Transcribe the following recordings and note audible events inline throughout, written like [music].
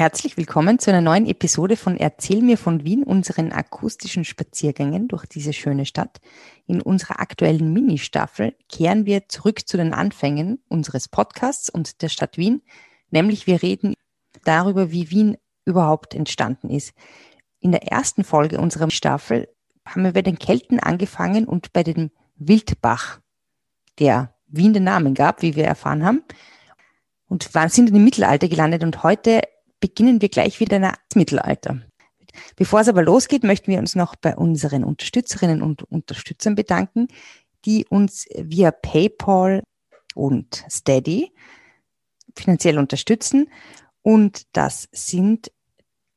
Herzlich willkommen zu einer neuen Episode von Erzähl mir von Wien, unseren akustischen Spaziergängen durch diese schöne Stadt. In unserer aktuellen Mini-Staffel kehren wir zurück zu den Anfängen unseres Podcasts und der Stadt Wien, nämlich wir reden darüber, wie Wien überhaupt entstanden ist. In der ersten Folge unserer Staffel haben wir bei den Kelten angefangen und bei dem Wildbach, der Wien den Namen gab, wie wir erfahren haben. Und sind in im Mittelalter gelandet und heute beginnen wir gleich wieder ins Mittelalter. Bevor es aber losgeht, möchten wir uns noch bei unseren Unterstützerinnen und Unterstützern bedanken, die uns via PayPal und Steady finanziell unterstützen. Und das sind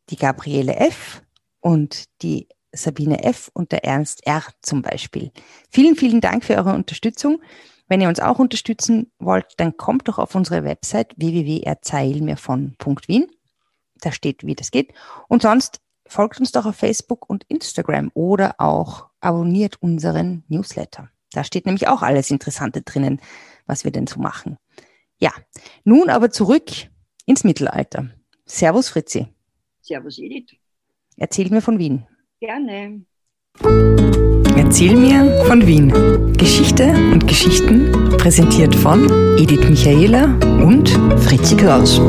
die Gabriele F. und die Sabine F. und der Ernst R. zum Beispiel. Vielen, vielen Dank für eure Unterstützung. Wenn ihr uns auch unterstützen wollt, dann kommt doch auf unsere Website www.erzählmirvon.wien da steht, wie das geht. Und sonst folgt uns doch auf Facebook und Instagram oder auch abonniert unseren Newsletter. Da steht nämlich auch alles Interessante drinnen, was wir denn so machen. Ja, nun aber zurück ins Mittelalter. Servus Fritzi. Servus Edith. Erzähl mir von Wien. Gerne. Erzähl mir von Wien. Geschichte und Geschichten präsentiert von Edith Michaela und Fritzi Kraus.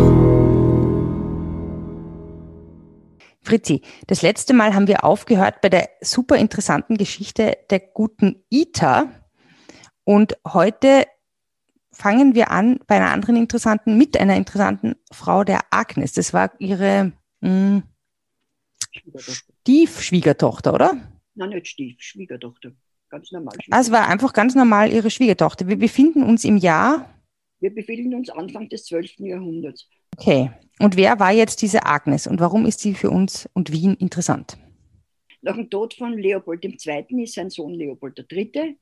Fritzi, das letzte Mal haben wir aufgehört bei der super interessanten Geschichte der guten Ita. Und heute fangen wir an bei einer anderen interessanten, mit einer interessanten Frau, der Agnes. Das war ihre mh, hm, Stiefschwiegertochter, oder? Nein, nicht Stief, Schwiegertochter. Ganz normal. Es war einfach ganz normal ihre Schwiegertochter. Wir befinden uns im Jahr. Wir befinden uns Anfang des 12. Jahrhunderts. Okay. Und wer war jetzt diese Agnes und warum ist sie für uns und Wien interessant? Nach dem Tod von Leopold II. ist sein Sohn Leopold III.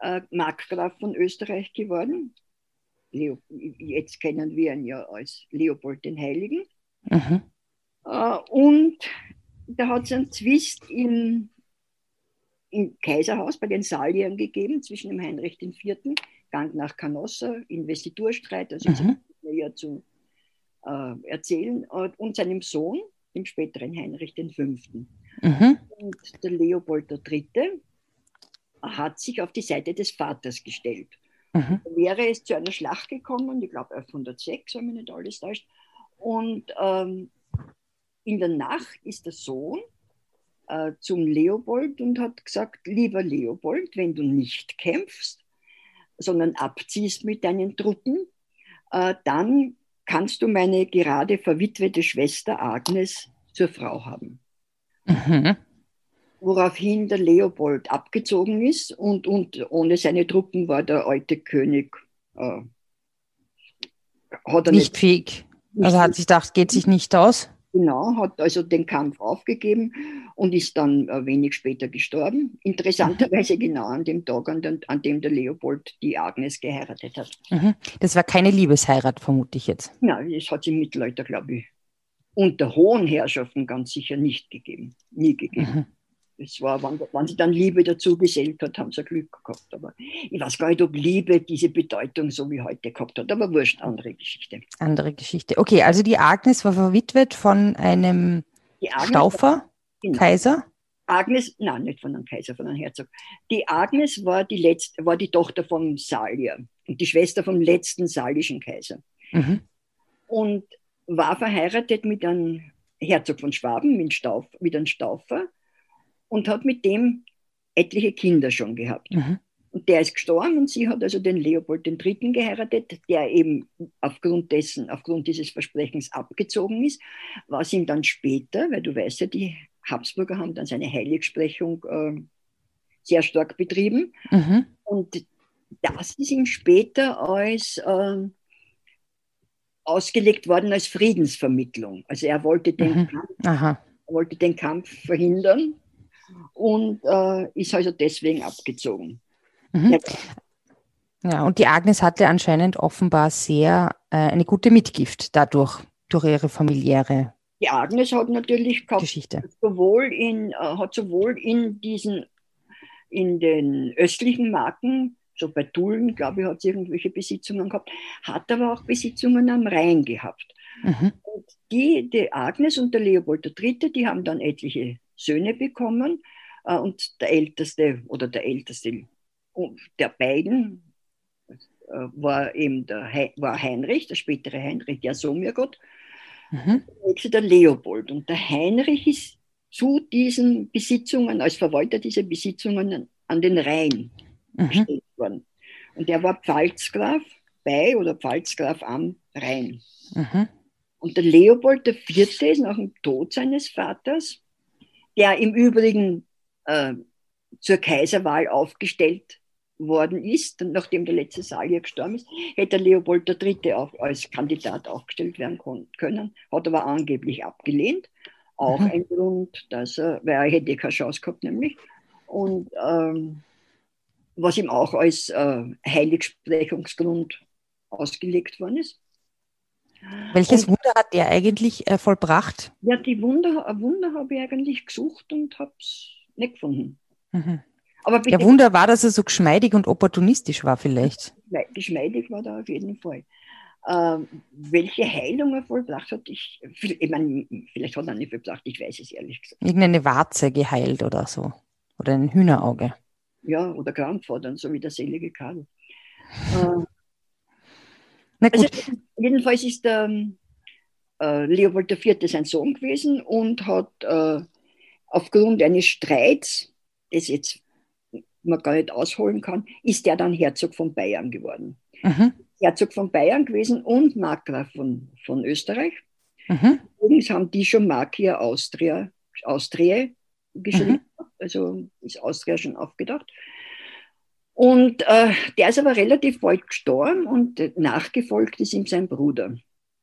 Äh, Markgraf von Österreich geworden. Leo, jetzt kennen wir ihn ja als Leopold den Heiligen. Mhm. Äh, und da hat es einen Zwist im, im Kaiserhaus bei den Saliern gegeben zwischen dem Heinrich IV., Gang nach Canossa, Investiturstreit, also mhm. ja zu äh, erzählen, äh, und seinem Sohn, dem späteren Heinrich V. Mhm. Und der Leopold III. hat sich auf die Seite des Vaters gestellt. Mhm. Wäre es zu einer Schlacht gekommen, ich glaube 1106, wenn mich nicht alles täuscht, und ähm, in der Nacht ist der Sohn äh, zum Leopold und hat gesagt, lieber Leopold, wenn du nicht kämpfst, sondern abziehst mit deinen Truppen, äh, dann kannst du meine gerade verwitwete Schwester Agnes zur Frau haben. Mhm. Woraufhin der Leopold abgezogen ist und, und ohne seine Truppen war der alte König äh, nicht, nicht, fähig. Also hat sich gedacht, geht sich nicht aus. Genau, hat also den Kampf aufgegeben und ist dann äh, wenig später gestorben. Interessanterweise mhm. genau an dem Tag, an, den, an, dem der Leopold die Agnes geheiratet hat. Mhm. Das war keine Liebesheirat, vermute ich jetzt. Nein, das hat es im Mittelalter, glaube ich, unter hohen Herrschaften ganz sicher nicht gegeben. Nie gegeben. Mhm. Es war, wenn, wenn sie dann Liebe dazu gesellt hat, haben sie Glück gehabt. Aber ich weiß gar nicht, ob Liebe diese Bedeutung so wie heute gehabt hat. Aber wurscht, andere Geschichte. Andere Geschichte. Okay, also die Agnes war verwitwet von einem Staufer, genau. Kaiser? Agnes, nein, nicht von einem Kaiser, von einem Herzog. Die Agnes war die, letzte, war die Tochter von Salier und die Schwester vom letzten salischen Kaiser. Mhm. Und war verheiratet mit einem Herzog von Schwaben, mit einem Staufer und hat mit dem etliche Kinder schon gehabt. Mhm. Und der ist gestorben und sie hat also den Leopold III. geheiratet, der eben aufgrund dessen, aufgrund dieses Versprechens abgezogen ist, was ihm dann später, weil du weißt ja, die Habsburger haben dann seine Heiligsprechung äh, sehr stark betrieben. Mhm. Und das ist ihm später als äh, ausgelegt worden als Friedensvermittlung. Also er wollte den, mhm. Kampf, wollte den Kampf verhindern und äh, ist also deswegen abgezogen. Mhm. Ja, und die Agnes hatte anscheinend offenbar sehr äh, eine gute Mitgift dadurch, durch ihre familiäre die Agnes hat natürlich gehabt, Geschichte. sowohl in, äh, hat sowohl in diesen, in den östlichen Marken, so bei Tulln, glaube ich, hat sie irgendwelche Besitzungen gehabt, hat aber auch Besitzungen am Rhein gehabt. Mhm. Und die, die Agnes und der Leopold III., die haben dann etliche Söhne bekommen. Äh, und der älteste oder der älteste der beiden äh, war eben der He war Heinrich, der spätere Heinrich Jasomirgott, mhm. der der Leopold. Und der Heinrich ist zu diesen Besitzungen, als Verwalter dieser Besitzungen an den Rhein mhm. gestellt worden. Und er war Pfalzgraf bei oder Pfalzgraf am Rhein. Mhm. Und der Leopold IV. ist nach dem Tod seines Vaters, der im Übrigen äh, zur Kaiserwahl aufgestellt worden ist, nachdem der letzte Salier gestorben ist, hätte Leopold III. auch als Kandidat aufgestellt werden können, hat aber angeblich abgelehnt. Auch mhm. ein Grund, dass er, weil er hätte keine Chance gehabt, nämlich. Und ähm, was ihm auch als äh, Heiligsprechungsgrund ausgelegt worden ist. Welches und, Wunder hat der eigentlich äh, vollbracht? Ja, die Wunder, Wunder habe ich eigentlich gesucht und habe es nicht gefunden. Mhm. Aber bitte, ja, Wunder war, dass er so geschmeidig und opportunistisch war vielleicht. Geschmeidig war er auf jeden Fall. Ähm, welche Heilung er vollbracht hat, ich, ich meine, vielleicht hat er nicht vollbracht, ich weiß es ehrlich gesagt. Irgendeine Warze geheilt oder so. Oder ein Hühnerauge. Ja, oder Krankfordern, so wie der selige Karl. äh, [laughs] Na gut. Also, jedenfalls ist der äh, Leopold IV. sein Sohn gewesen und hat äh, aufgrund eines Streits, das jetzt man gar nicht ausholen kann, ist er dann Herzog von Bayern geworden. Mhm. Herzog von Bayern gewesen und Markgraf von, von Österreich. Mhm. Übrigens haben die schon Markia Austria, Austria geschrieben, mhm. also ist Austria schon aufgedacht. Und äh, der ist aber relativ bald gestorben und nachgefolgt ist ihm sein Bruder,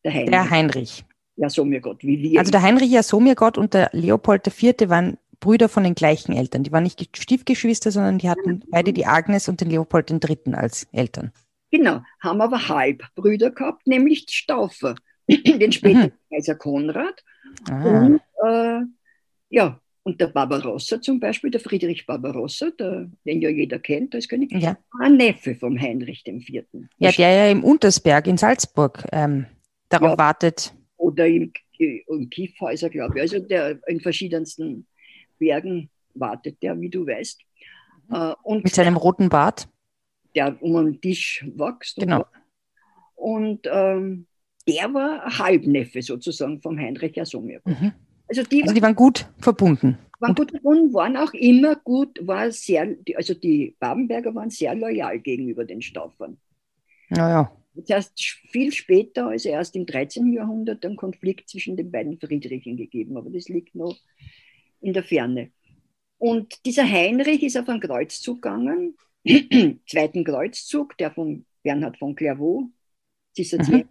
der Heinrich. Der Heinrich. Ja, so mir Gott, wie wir. Also der Heinrich ja so mir Gott und der Leopold IV. waren Brüder von den gleichen Eltern. Die waren nicht Stiefgeschwister, sondern die hatten beide die Agnes und den Leopold III. als Eltern. Genau, haben aber Halbbrüder gehabt, nämlich Staufer, [clears throat] den späteren mhm. Kaiser Konrad. Ah. Und äh, ja, und der Barbarossa zum Beispiel, der Friedrich Barbarossa, der, den ja jeder kennt als König, ja. war ein Neffe vom Heinrich IV. Ja, der ja im Untersberg in Salzburg ähm, darauf ja, wartet. Oder im, im Kiefhäuser, glaube ich. Also der in verschiedensten Bergen wartet der, wie du weißt. Mhm. Äh, und Mit seinem roten Bart? Der um den Tisch wächst. Genau. Und, und ähm, der war Halbneffe sozusagen vom Heinrich Jasomir. Mhm. Also, die, also die waren gut verbunden. Waren gut verbunden, waren auch immer gut, war sehr, also die Babenberger waren sehr loyal gegenüber den Staufern. Naja. Das heißt, viel später, also erst im 13. Jahrhundert, einen Konflikt zwischen den beiden Friedrichen gegeben, aber das liegt noch in der Ferne. Und dieser Heinrich ist auf einen Kreuzzug gegangen, [clears throat] zweiten Kreuzzug, der von Bernhard von Clairvaux, mhm.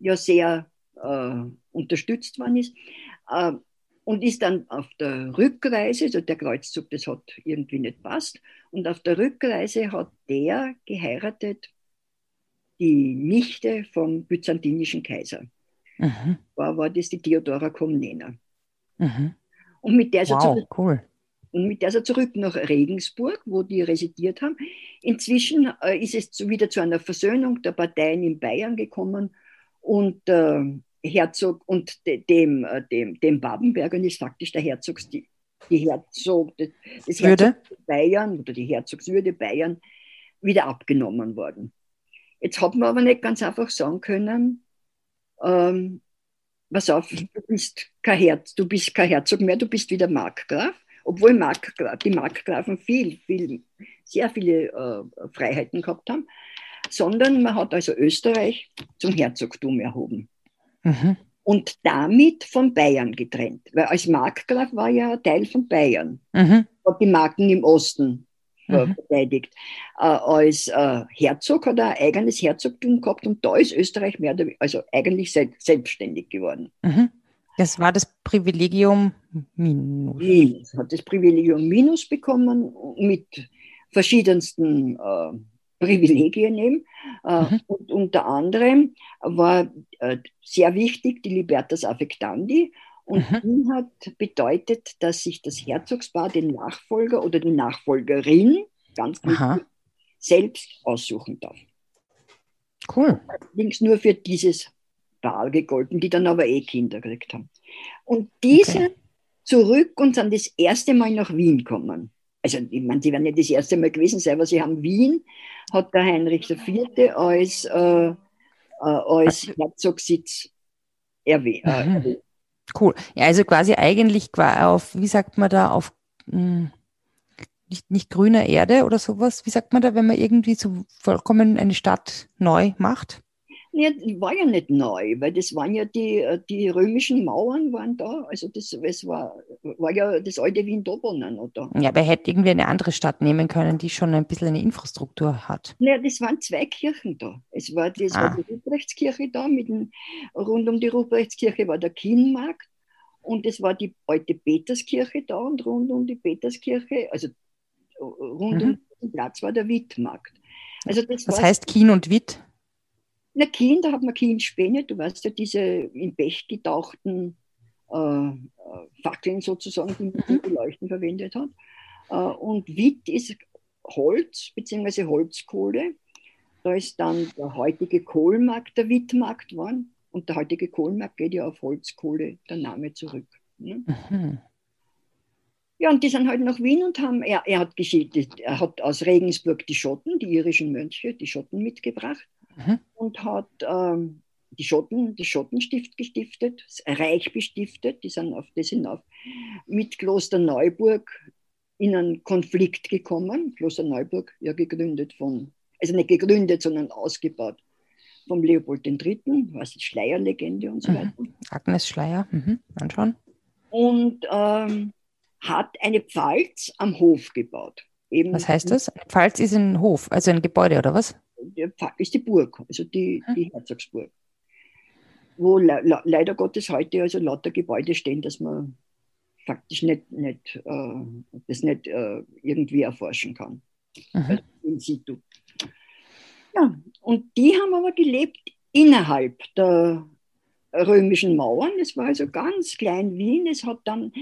ja sehr äh, unterstützt worden ist, und ist dann auf der Rückreise, also der Kreuzzug, das hat irgendwie nicht passt, und auf der Rückreise hat der geheiratet die Nichte vom byzantinischen Kaiser. Mhm. War, war das die Theodora Komnena. Mhm. Und mit der ist wow, er zurück, cool. Und mit der ist er zurück nach Regensburg, wo die residiert haben. Inzwischen äh, ist es wieder zu einer Versöhnung der Parteien in Bayern gekommen und äh, Herzog und de, dem, äh, dem, dem Babenbergern ist faktisch der Herzogs, die, die Herzog, das Herzog Bayern oder die Herzogswürde Bayern wieder abgenommen worden. Jetzt hat man aber nicht ganz einfach sagen können, ähm, pass auf, du bist kein Herz, du bist kein Herzog mehr, du bist wieder Markgraf, obwohl Markgraf, die Markgrafen viel, viel, sehr viele äh, Freiheiten gehabt haben, sondern man hat also Österreich zum Herzogtum erhoben. Mhm. Und damit von Bayern getrennt. Weil als Markgraf war ja Teil von Bayern. Mhm. Hat die Marken im Osten mhm. verteidigt. Äh, als äh, Herzog hat er ein eigenes Herzogtum gehabt und da ist Österreich mehr, also eigentlich se selbstständig geworden. Mhm. Das war das Privilegium Minus. Minus. Hat das Privilegium Minus bekommen mit verschiedensten äh, Privilegien eben. Äh, mhm. Und unter anderem war äh, sehr wichtig die Libertas Affectandi. Und mhm. die hat bedeutet, dass sich das Herzogspaar den Nachfolger oder die Nachfolgerin ganz wichtig, selbst aussuchen darf. Cool. Allerdings nur für dieses Paar gegolten, die dann aber eh Kinder gekriegt haben. Und die okay. zurück und sind das erste Mal nach Wien gekommen. Also, ich meine, die werden nicht das erste Mal gewesen sein, aber sie haben Wien, hat der Heinrich IV. als, äh, äh, als Herzogssitz erwähnt. Äh, mhm. Cool. Ja, also quasi eigentlich auf, wie sagt man da, auf mh, hm, nicht, nicht grüner Erde oder sowas. Wie sagt man da, wenn man irgendwie so vollkommen eine Stadt neu macht? Ja, war ja nicht neu, weil das waren ja die, die römischen Mauern waren da. Also das, es war, war ja das alte Wien Dobeln oder? Ja, aber er hätte irgendwie eine andere Stadt nehmen können, die schon ein bisschen eine Infrastruktur hat. Ja, das waren zwei Kirchen da. Es war, das ah. war die Ruprechtskirche da, mit dem, rund um die Ruprechtskirche war der Kienmarkt und es war die alte Peterskirche da und rund um die Peterskirche, also rund mhm. um den Platz war der Wittmarkt. Also das Was heißt Kien und Witt? Na, Kien, da hat man Kienspäne, du weißt ja, diese in Pech getauchten äh, äh Fackeln sozusagen, die man mhm. zum Leuchten verwendet hat. Äh, und Witt ist Holz bzw. Holzkohle. Da ist dann der heutige Kohlmarkt der Wittmarkt geworden. Und der heutige Kohlenmarkt geht ja auf Holzkohle, der Name zurück. Ne? Mhm. Ja, und die sind halt nach Wien und haben, er, er hat geschildert, er hat aus Regensburg die Schotten, die irischen Mönche, die Schotten mitgebracht mhm. und hat ähm, die Schotten, das Schottenstift gestiftet, das Reich bestiftet, die sind auf das hinauf mit Kloster Neuburg in einen Konflikt gekommen. Kloster Neuburg, ja gegründet von, also nicht gegründet, sondern ausgebaut vom Leopold III., was die Schleierlegende und so mhm. weiter. Agnes Schleier, mhm. anschauen. Und ähm, hat eine Pfalz am Hof gebaut. Eben was heißt das? Pfalz ist ein Hof, also ein Gebäude oder was? Ist die Burg, also die, die Herzogsburg. Wo le le leider Gottes heute also lauter Gebäude stehen, dass man faktisch nicht, nicht, äh, das nicht äh, irgendwie erforschen kann. Also in situ. Ja, und die haben aber gelebt innerhalb der römischen Mauern. Es war also ganz klein Wien. Es hat dann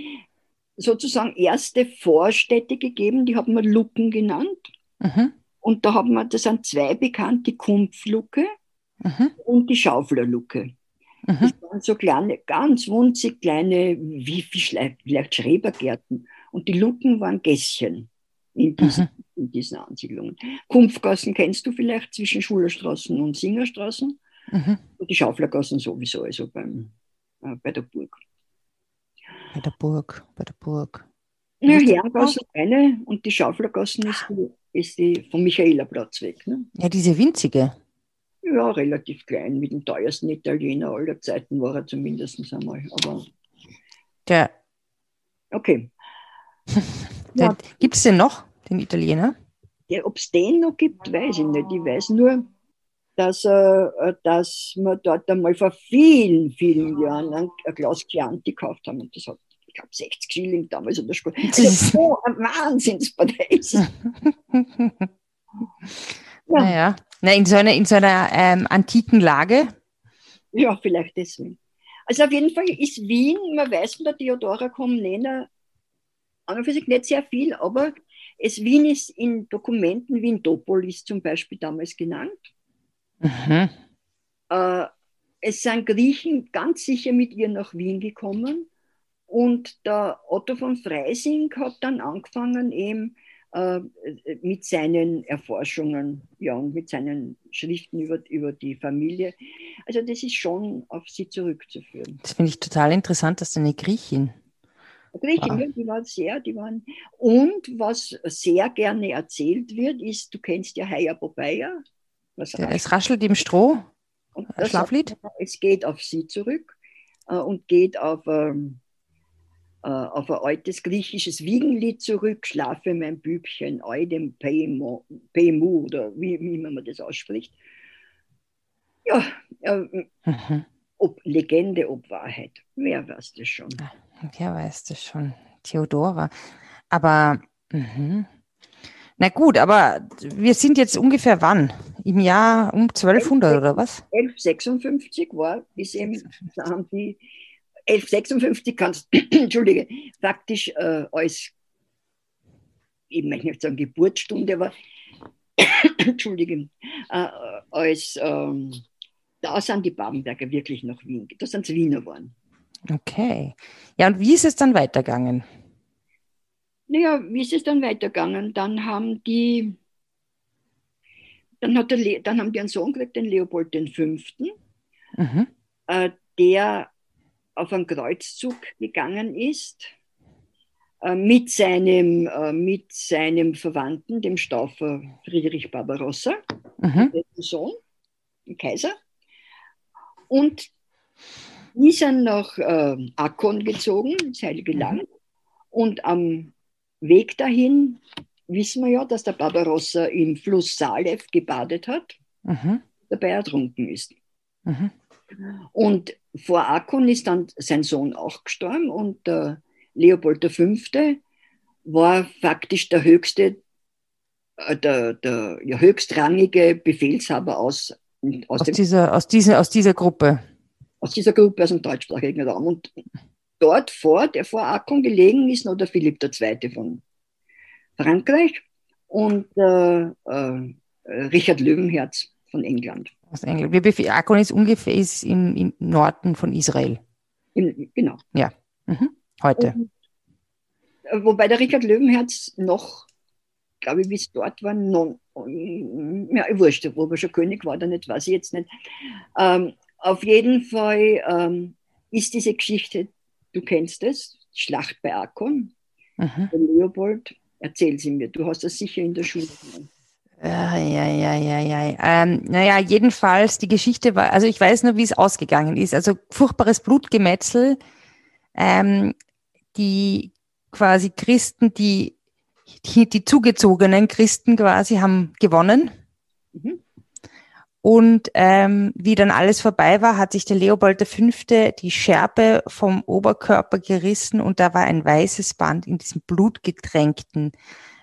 sozusagen erste Vorstädte gegeben, die haben wir Lucken genannt. Mhm. Und da haben wir, das sind zwei bekannt, die Kumpflucke mhm. und die Schauflerlucke. Mhm. Das waren so kleine, ganz wunzig kleine, wie vielleicht Schrebergärten. Und die Lucken waren Gässchen in diesen, mhm. in diesen Ansiedlungen. Kumpfgassen kennst du vielleicht zwischen Schulerstraßen und Singerstraßen. Mhm. Und die Schauflergassen sowieso, also beim, äh, bei der Burg. Bei der Burg, bei der Burg. Ja, Herrengassen eine und die Schauflergassen ist die, ist die vom Michaelerplatz weg. Ne? Ja, diese winzige. Ja, relativ klein, mit dem teuersten Italiener aller Zeiten war er zumindest einmal. Aber der. Okay. [laughs] Ja. Gibt es den noch, den Italiener? Ob es den noch gibt, weiß ich nicht. Ich weiß nur, dass, äh, dass wir dort einmal vor vielen, vielen Jahren ein Glas Chianti gekauft haben. Und das hat, ich glaube, 60 Schilling damals in der Schule. Also so ein Wahnsinnspreis. [laughs] ja. Naja, Na, in so einer, in so einer ähm, antiken Lage. Ja, vielleicht deswegen. Also auf jeden Fall ist Wien, man weiß von der Theodora Komnena an und für sich nicht sehr viel, aber es Wien ist in Dokumenten Wien Dopolis zum Beispiel damals genannt. Mhm. Äh, es sind Griechen ganz sicher mit ihr nach Wien gekommen und der Otto von Freising hat dann angefangen eben äh, mit seinen Erforschungen ja, und mit seinen Schriften über, über die Familie. Also das ist schon auf sie zurückzuführen. Das finde ich total interessant, dass eine Griechin Richtig, ah. die waren sehr, die waren. Und was sehr gerne erzählt wird, ist, du kennst ja Heia Popeye. es raschelt im Stroh. Das Schlaflied? Es geht auf sie zurück äh, und geht auf, ähm, äh, auf ein altes griechisches Wiegenlied zurück. Schlafe mein Bübchen, Eidem Peimu, oder wie, wie man das ausspricht. Ja, äh, mhm. ob Legende, ob Wahrheit. Wer weiß das schon? Ja. Wer weiß das schon? Theodora. Aber, mh. na gut, aber wir sind jetzt ungefähr wann? Im Jahr um 1200 oder was? 1156 war, ist eben, da haben die 1156 kannst, [clears throat] entschuldige, faktisch äh, als, ich möchte nicht sagen Geburtsstunde, aber, [clears throat] entschuldige, äh, als ähm, da sind die Babenberger wirklich nach Wien, da sind sie Wiener geworden. Okay. Ja, und wie ist es dann weitergegangen? Naja, wie ist es dann weitergegangen? Dann haben die, dann, hat der dann haben die einen Sohn gekriegt, den Leopold V., mhm. äh, der auf einen Kreuzzug gegangen ist äh, mit, seinem, äh, mit seinem Verwandten, dem Staufer Friedrich Barbarossa, mhm. dessen Sohn, dem Kaiser. Und die sind nach äh, Akkon gezogen, ins Heilige mhm. Land. Und am Weg dahin wissen wir ja, dass der Barbarossa im Fluss Salev gebadet hat, mhm. dabei ertrunken ist. Mhm. Und vor Akkon ist dann sein Sohn auch gestorben und äh, Leopold V. war faktisch der höchste, äh, der, der ja, höchstrangige Befehlshaber aus, aus, aus dieser, aus, dieser, aus dieser Gruppe. Aus dieser Gruppe aus dem deutschsprachigen Raum. Und dort vor, der vor Akkon gelegen ist, noch der Philipp II. von Frankreich und äh, äh, Richard Löwenherz von England. Aus England. Akkon ist ungefähr ist im, im Norden von Israel. Im, genau. Ja. Mhm. Heute. Und, äh, wobei der Richard Löwenherz noch, glaube ich, bis dort war, non, ja, wurscht, wo er schon König war oder nicht, weiß ich jetzt nicht. Ähm, auf jeden Fall ähm, ist diese Geschichte, du kennst es, Schlacht bei Akkon, mhm. Leopold, erzähl sie mir, du hast das sicher in der Schule gemacht. Ja, ja, ja, ja, ja. Ähm, naja, jedenfalls, die Geschichte war, also ich weiß nur, wie es ausgegangen ist. Also furchtbares Blutgemetzel. Ähm, die quasi Christen, die, die, die zugezogenen Christen quasi haben gewonnen. Mhm. Und ähm, wie dann alles vorbei war, hat sich der Leopold V. die Schärpe vom Oberkörper gerissen und da war ein weißes Band in diesem blutgetränkten,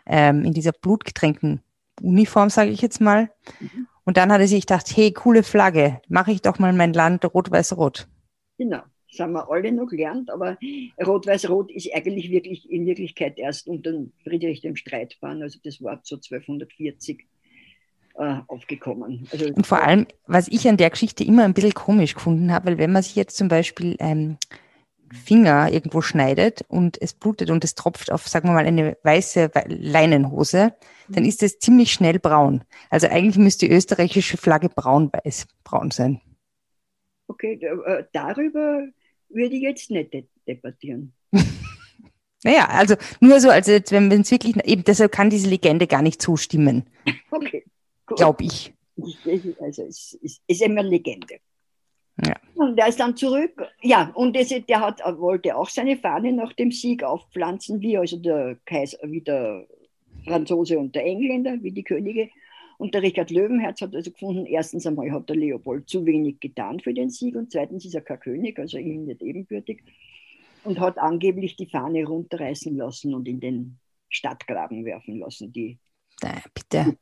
ähm, in dieser blutgetränkten Uniform, sage ich jetzt mal. Mhm. Und dann hat er sich gedacht, hey, coole Flagge, mache ich doch mal mein Land rot-weiß-rot. Genau das haben wir alle noch gelernt, aber Rot-Weiß-Rot ist eigentlich wirklich in Wirklichkeit erst unter Friedrich dem Streitbahn, also das war so 1240 äh, aufgekommen. Also, und vor allem, was ich an der Geschichte immer ein bisschen komisch gefunden habe, weil wenn man sich jetzt zum Beispiel ähm, Finger irgendwo schneidet und es blutet und es tropft auf, sagen wir mal, eine weiße Leinenhose, dann ist es ziemlich schnell braun. Also eigentlich müsste die österreichische Flagge braun-weiß braun sein. Okay, äh, darüber würde ich jetzt nicht de debattieren. [laughs] naja, also nur so, also wenn es wirklich, eben deshalb kann diese Legende gar nicht zustimmen. Okay. Glaube ich. Also es ist, ist immer Legende. Ja. Und der ist dann zurück. Ja, und das, der hat, wollte auch seine Fahne nach dem Sieg aufpflanzen, wie also der Kaiser, wie der Franzose und der Engländer, wie die Könige. Und der Richard Löwenherz hat also gefunden, erstens einmal hat der Leopold zu wenig getan für den Sieg und zweitens ist er kein König, also ihm nicht ebenbürtig. Und hat angeblich die Fahne runterreißen lassen und in den Stadtgraben werfen lassen, die naja, bitte.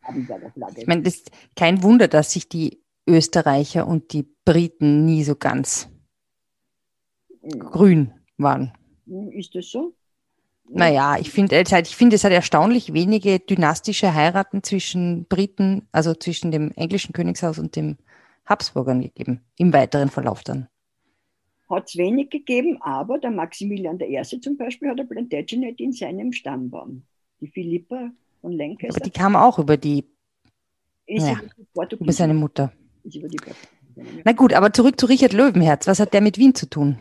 Ich meine, das ist kein Wunder, dass sich die Österreicher und die Briten nie so ganz grün waren. Ist das so? Naja, ich finde ich finde, es hat erstaunlich wenige dynastische Heiraten zwischen Briten, also zwischen dem englischen Königshaus und dem Habsburgern gegeben, im weiteren Verlauf dann. Hat es wenig gegeben, aber der Maximilian I. zum Beispiel hat eine Plantagenet in seinem Stammbaum. Die Philippa von Lancaster. Aber die kam auch über die, ja, über seine Mutter. Na gut, aber zurück zu Richard Löwenherz. Was hat der mit Wien zu tun?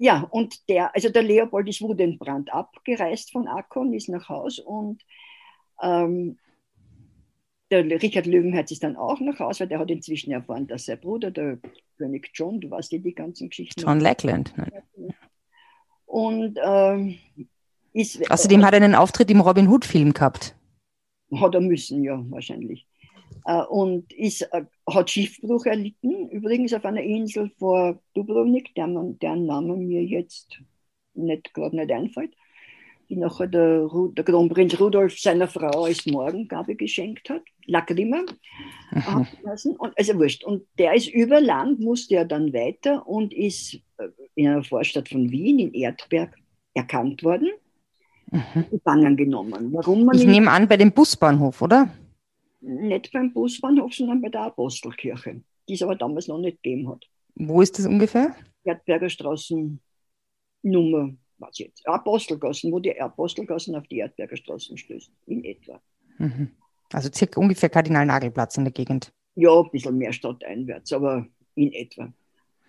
ja, und der, also der Leopold ist Wudenbrand abgereist von Akkon, ist nach Haus und ähm, der Richard Löwenherz ist dann auch nach Haus, weil der hat inzwischen erfahren, dass sein Bruder, der König John, du weißt ja die ganzen Geschichten. John Lackland. Ne? Und ähm, ist. Außerdem hat er einen Auftritt im Robin Hood-Film gehabt. Hat er müssen, ja, wahrscheinlich. Äh, und ist, äh, hat Schiffbruch erlitten, übrigens auf einer Insel vor Dubrovnik, deren, deren Name mir jetzt nicht gerade nicht einfällt, die nachher der, der Kronprinz Rudolf seiner Frau als Morgengabe geschenkt hat, Lacrima. [laughs] Und, also wurscht. Und der ist über Land, musste er dann weiter und ist äh, in einer Vorstadt von Wien, in Erdberg, erkannt worden, mhm. gefangen genommen. Warum man ich nehme an, bei dem Busbahnhof, oder? Nicht beim Busbahnhof, sondern bei der Apostelkirche. die es aber damals noch nicht gegeben hat. Wo ist das ungefähr? Erdberger Straßen Nummer, was jetzt? Apostelgassen, wo die Apostelgassen auf die Erdberger Straßen stößen, in etwa. Mhm. Also circa ungefähr Kardinal-Nagelplatz in der Gegend. Ja, ein bisschen mehr stadteinwärts, aber in etwa.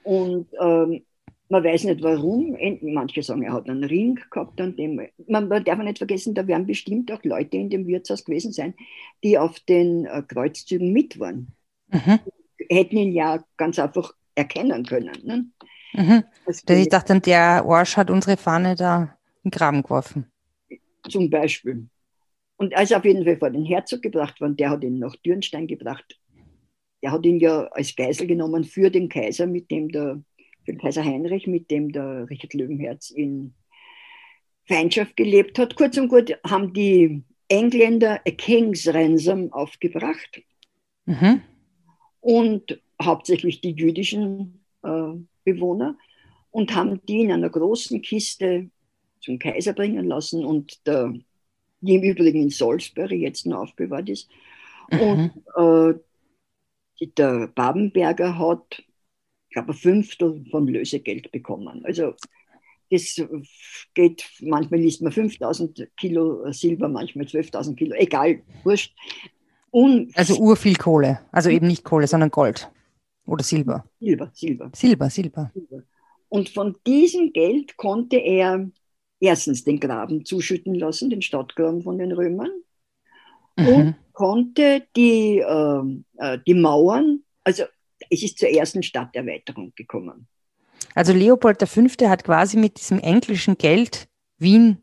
Und ähm, man weiß nicht warum. Manche sagen, er hat einen Ring gehabt an dem. Man, man darf nicht vergessen, da werden bestimmt auch Leute in dem Wirtshaus gewesen sein, die auf den äh, Kreuzzügen mit waren. Mhm. Hätten ihn ja ganz einfach erkennen können. Ne? Mhm. Also, ich dachte, der Arsch hat unsere Fahne da in den Graben geworfen. Zum Beispiel. Und als er auf jeden Fall vor den Herzog gebracht worden, der hat ihn nach Dürnstein gebracht. Der hat ihn ja als Geisel genommen für den Kaiser, mit dem der für den Kaiser Heinrich, mit dem der Richard Löwenherz in Feindschaft gelebt hat. Kurz und gut haben die Engländer a King's Ransom aufgebracht mhm. und hauptsächlich die jüdischen äh, Bewohner und haben die in einer großen Kiste zum Kaiser bringen lassen und der, die im Übrigen in Salisbury jetzt noch aufbewahrt ist. Mhm. Und äh, der Babenberger hat ich glaube, ein Fünftel vom Lösegeld bekommen. Also das geht, manchmal liest man 5000 Kilo Silber, manchmal 12.000 Kilo, egal, wurscht. Und also urviel Kohle, also eben nicht Kohle, sondern Gold oder Silber. Silber, Silber. Silber, Silber. Silber. Und von diesem Geld konnte er erstens den Graben zuschütten lassen, den Stadtgraben von den Römern, mhm. und konnte die, ähm, äh, die Mauern, also es ist zur ersten Stadterweiterung gekommen. Also Leopold V. hat quasi mit diesem englischen Geld Wien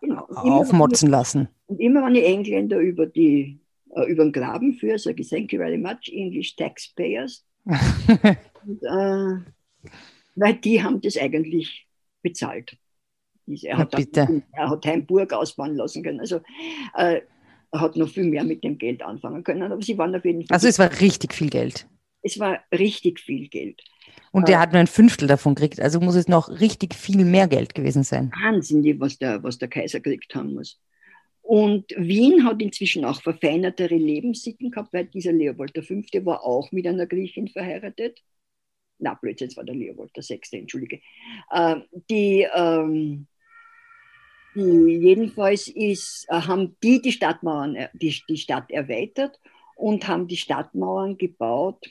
genau. aufmotzen lassen. Und immer wenn die Engländer über, die, äh, über den Graben führen, sage ich, thank you very much, English taxpayers. [laughs] und, äh, weil die haben das eigentlich bezahlt. Er hat, dann, er hat Heimburg ausbauen lassen können. Also äh, er hat noch viel mehr mit dem Geld anfangen können. Aber sie waren auf jeden Fall. Also es war richtig viel Geld. Es war richtig viel Geld. Und der äh, hat nur ein Fünftel davon gekriegt, also muss es noch richtig viel mehr Geld gewesen sein. Wahnsinn, was der, was der Kaiser gekriegt haben muss. Und Wien hat inzwischen auch verfeinertere Lebenssitten gehabt, weil dieser Leopold V. war auch mit einer Griechin verheiratet. Na, Blödsinn, es war der Leopold VI., entschuldige. Äh, die, ähm, die, jedenfalls ist, äh, haben die die Stadtmauern, die, die Stadt erweitert und haben die Stadtmauern gebaut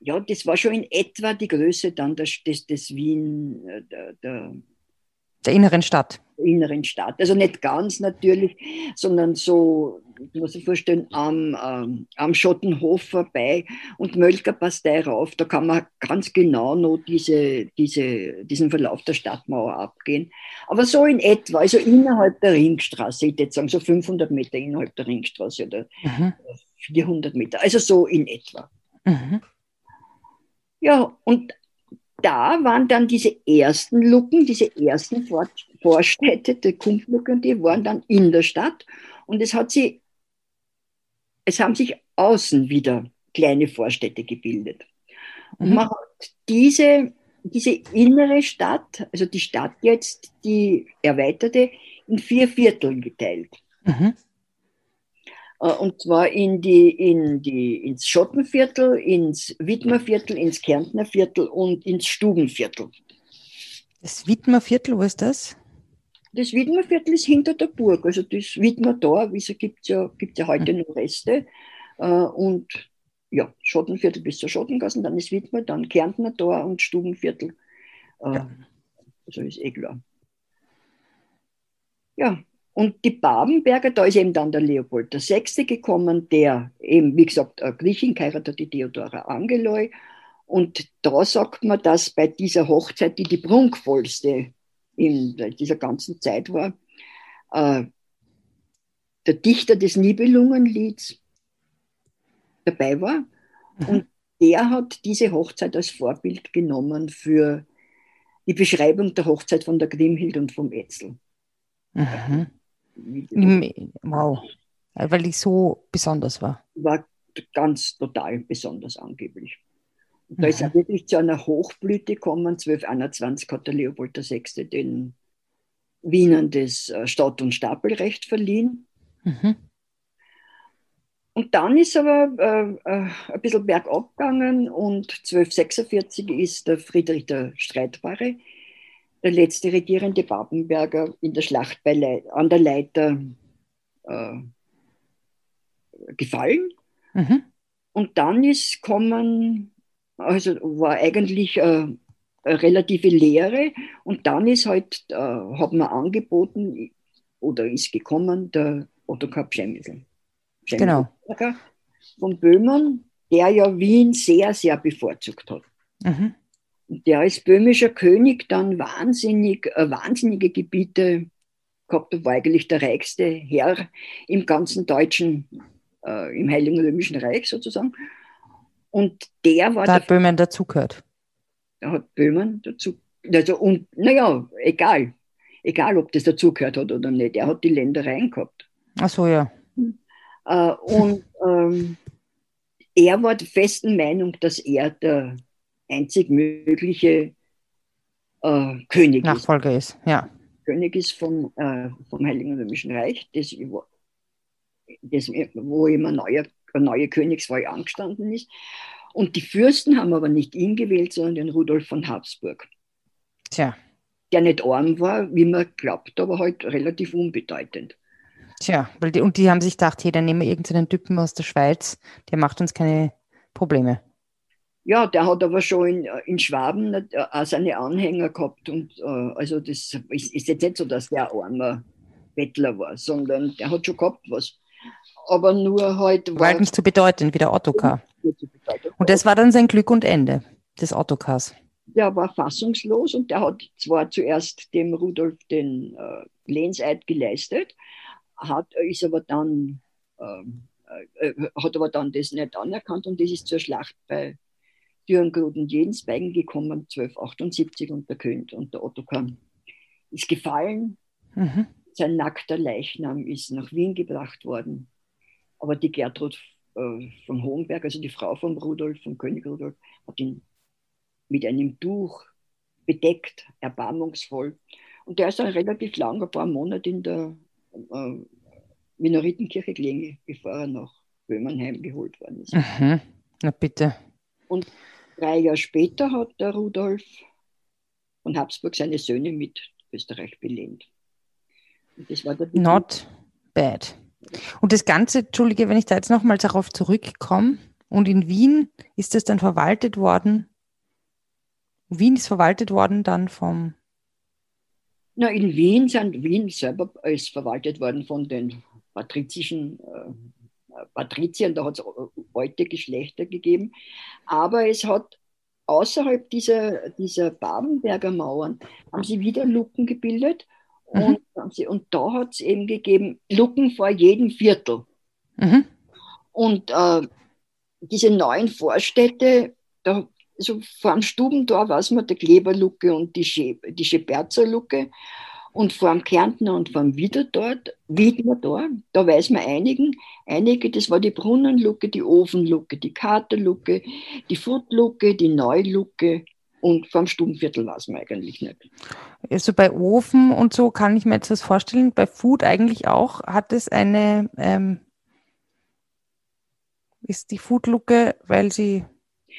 ja, das war schon in etwa die Größe dann des, des, des Wien, äh, der, der, der inneren Stadt. Der inneren Stadt. Also nicht ganz natürlich, sondern so, ich muss sich vorstellen, am, ähm, am Schottenhof vorbei und Mölkerpastei rauf. Da kann man ganz genau noch diese, diese, diesen Verlauf der Stadtmauer abgehen. Aber so in etwa, also innerhalb der Ringstraße, ich würde sagen so 500 Meter innerhalb der Ringstraße oder mhm. 400 Meter, also so in etwa. Mhm. Ja, und da waren dann diese ersten Lucken, diese ersten Vor Vorstädte, die Kumplucken, die waren dann in der Stadt. Und es hat sie, es haben sich außen wieder kleine Vorstädte gebildet. Und mhm. man hat diese, diese innere Stadt, also die Stadt jetzt, die erweiterte, in vier Vierteln geteilt. Mhm. Äh, und zwar in die, in die, ins Schottenviertel, ins Widmerviertel, ins Kärntnerviertel und ins Stubenviertel. Das Widmerviertel, wo ist das? Das Widmerviertel ist hinter der Burg. Also das Widmer wie gibt es ja, gibt's ja heute mhm. noch Reste. Äh, und ja, Schottenviertel bis zur Schottengassen, dann ist Widmer, dann Kärntner Tor und Stubenviertel. Äh, ja. Also ist eh klar. Ja, und die Babenberger, da ist eben dann der Leopold VI. gekommen, der eben, wie gesagt, Griechin geheiratet die Theodora Angeloi. Und da sagt man, dass bei dieser Hochzeit, die die prunkvollste in dieser ganzen Zeit war, äh, der Dichter des Nibelungenlieds dabei war. Mhm. Und der hat diese Hochzeit als Vorbild genommen für die Beschreibung der Hochzeit von der Grimhild und vom Etzel. Mhm. Wow, weil ich so besonders war. War ganz total besonders angeblich. Und da mhm. ist er wirklich zu einer Hochblüte gekommen. 1221 hat der Leopold VI. den Wienern das äh, Stadt- und Stapelrecht verliehen. Mhm. Und dann ist aber äh, äh, ein bisschen bergab gegangen und 1246 ist der Friedrich der Streitbare, der letzte regierende Babenberger, in der Schlacht bei Le an der Leiter äh, gefallen. Mhm. Und dann ist kommen, also war eigentlich äh, eine relative Lehre und dann ist halt, äh, hat man angeboten oder ist gekommen der Ottokar Pschemmisel. Genau. Von Böhmen, der ja Wien sehr, sehr bevorzugt hat. Mhm. Der als böhmischer König dann wahnsinnig, äh, wahnsinnige Gebiete gehabt hat, war eigentlich der reichste Herr im ganzen deutschen, äh, im Heiligen Römischen Reich sozusagen. Und der war. Da hat Böhmen dazugehört. Da hat Böhmen dazu. Also, und naja, egal. Egal, ob das dazugehört hat oder nicht. Er hat die Ländereien gehabt. Ach so, ja. Äh, und ähm, er war der festen Meinung, dass er der einzig mögliche äh, König Nachfolger ist. ist. ja. König ist vom, äh, vom Heiligen Römischen Reich, das, das, wo immer neue, eine neue Königswahl angestanden ist. Und die Fürsten haben aber nicht ihn gewählt, sondern den Rudolf von Habsburg. Tja. Der nicht arm war, wie man glaubt, aber halt relativ unbedeutend. Tja, weil die, und die haben sich gedacht, hey, dann nehmen wir irgendeinen Typen aus der Schweiz, der macht uns keine Probleme. Ja, der hat aber schon in, in Schwaben äh, auch seine Anhänger gehabt. Und äh, also das ist, ist, jetzt nicht so, dass der armer Bettler war, sondern der hat schon gehabt was. Aber nur halt. War halt nicht zu bedeuten wie der Ottokar. Und das war dann sein Glück und Ende des Ottokars. Der war fassungslos und der hat zwar zuerst dem Rudolf den äh, Lehnseid geleistet, hat, ist aber dann, ähm, äh, äh, hat aber dann das nicht anerkannt und das ist zur Schlacht bei Dürrengrut und Jensbeigen gekommen, 1278 und der König und der Ottokar ist gefallen. Mhm. Sein nackter Leichnam ist nach Wien gebracht worden. Aber die Gertrud äh, von Hohenberg, also die Frau von Rudolf, vom König Rudolf, hat ihn mit einem Tuch bedeckt, erbarmungsvoll. Und der ist dann relativ lang, ein paar Monate in der äh, Minoritenkirche gelegen, bevor er nach Böhmenheim geholt worden ist. Mhm. Na bitte. Und drei Jahre später hat der Rudolf von Habsburg seine Söhne mit Österreich belehnt. Not bad. Und das Ganze, Entschuldige, wenn ich da jetzt nochmal darauf zurückkomme, und in Wien ist das dann verwaltet worden. Wien ist verwaltet worden dann vom na, in Wien sind Wien selber ist verwaltet worden von den patrizischen äh, Patriziern, da hat es alte Geschlechter gegeben. Aber es hat außerhalb dieser, dieser Babenberger Mauern, haben sie wieder Luken gebildet. Mhm. Und, sie, und da hat es eben gegeben, Luken vor jedem Viertel. Mhm. Und äh, diese neuen Vorstädte, da also vor dem Stubentor weiß man der Kleberlucke und die, Sche die Scheperzerlucke. Und vor dem Kärntner und vor dem Wiederdor, Wiederdor, da weiß man einigen, einige, das war die Brunnenlucke, die Ofenlucke, die Katerlucke, die Futlucke, die Neulucke und vom Stubenviertel weiß man eigentlich nicht. Also bei Ofen und so kann ich mir jetzt das vorstellen, bei Food eigentlich auch, hat es eine, ähm, ist die Foodlucke, weil sie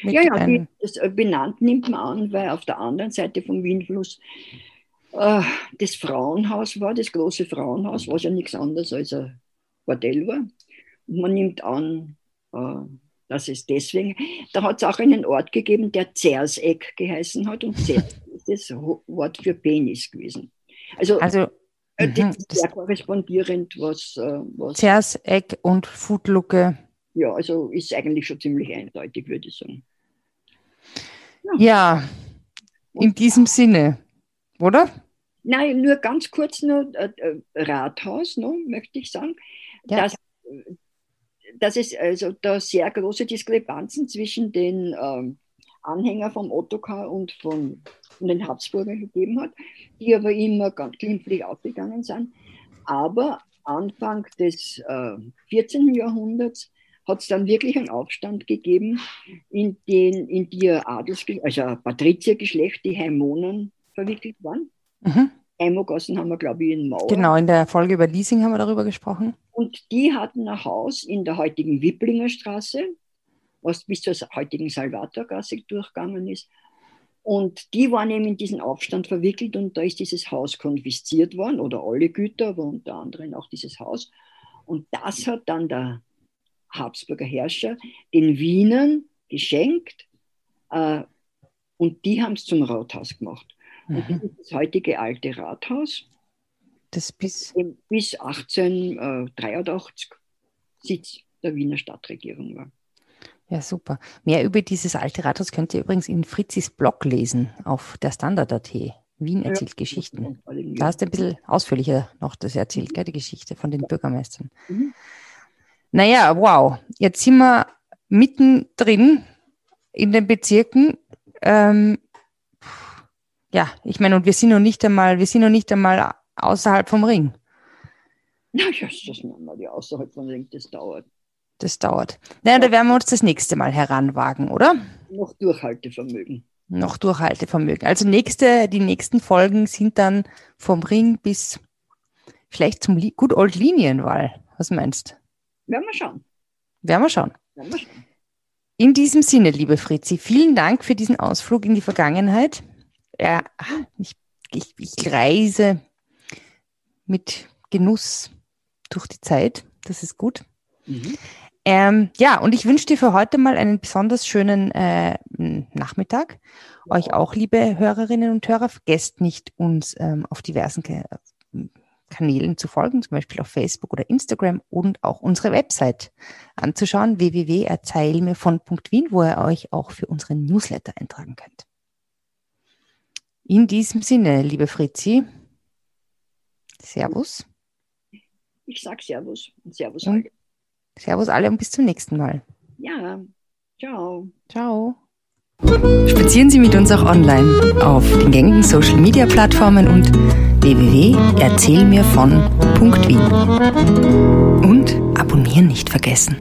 ja, ja, die, das äh, benannt nimmt man an, weil auf der anderen Seite vom Windfluss äh, das Frauenhaus war, das große Frauenhaus, was ja nichts anderes als ein Bordell war. Und man nimmt an, äh, dass es deswegen, da hat es auch einen Ort gegeben, der Zerseck geheißen hat und Zers [laughs] ist das Wort für Penis gewesen. Also, also äh, das ist sehr korrespondierend, was. Äh, was Zerseck und Foodlucke. Ja, also ist eigentlich schon ziemlich eindeutig, würde ich sagen. Ja, ja in diesem Sinne, oder? Nein, nur ganz kurz noch äh, äh Rathaus, noch, möchte ich sagen, ja. dass, dass es also da sehr große Diskrepanzen zwischen den ähm, Anhängern vom Ottokar und von, von den Habsburgern gegeben hat, die aber immer ganz glimpflich aufgegangen sind. Aber Anfang des äh, 14. Jahrhunderts hat es dann wirklich einen Aufstand gegeben, in den in die Adels, also Patriziergeschlecht, die Heimonen verwickelt waren. Mhm. Heimogassen haben wir, glaube ich, in Mauer. Genau, in der Folge über Leasing haben wir darüber gesprochen. Und die hatten ein Haus in der heutigen Wipplinger Straße, was bis zur heutigen Salvatorgasse durchgegangen ist. Und die waren eben in diesen Aufstand verwickelt und da ist dieses Haus konfisziert worden oder alle Güter, aber unter anderem auch dieses Haus. Und das hat dann der Habsburger Herrscher den Wienern geschenkt äh, und die haben es zum Rathaus gemacht. Mhm. Und das ist das heutige alte Rathaus. Das bis, bis 1883 Sitz der Wiener Stadtregierung war. Ja, super. Mehr über dieses alte Rathaus könnt ihr übrigens in Fritzis Blog lesen auf der Standard.at. Wien erzählt ja, Geschichten. Da hast du ein bisschen ausführlicher noch das erzählt, gell, die Geschichte von den Bürgermeistern. Mhm. Naja, wow. Jetzt sind wir mittendrin in den Bezirken. Ähm, ja, ich meine, und wir sind noch nicht einmal, wir sind noch nicht einmal außerhalb vom Ring. Na ja, das ist mal die außerhalb vom Ring, das dauert. Das dauert. Naja, ja. da werden wir uns das nächste Mal heranwagen, oder? Noch Durchhaltevermögen. Noch Durchhaltevermögen. Also nächste, die nächsten Folgen sind dann vom Ring bis vielleicht zum Good Old Linienwahl. Was meinst du? Werden wir schauen. Werden wir schauen. Werden wir schauen. In diesem Sinne, liebe Fritzi, vielen Dank für diesen Ausflug in die Vergangenheit. Ja, ich, ich, ich reise mit Genuss durch die Zeit. Das ist gut. Mhm. Ähm, ja, und ich wünsche dir für heute mal einen besonders schönen äh, Nachmittag. Ja. Euch auch, liebe Hörerinnen und Hörer, vergesst nicht, uns ähm, auf diversen Ka Kanälen zu folgen, zum Beispiel auf Facebook oder Instagram und auch unsere Website anzuschauen, www.erzählmir von.wien, wo ihr euch auch für unseren Newsletter eintragen könnt. In diesem Sinne, liebe Fritzi, Servus. Ich sag Servus und Servus und alle. Servus alle und bis zum nächsten Mal. Ja, ciao. Ciao. Spazieren Sie mit uns auch online auf den gängigen Social Media Plattformen und www.erzählmirvon.wien. Und abonnieren nicht vergessen.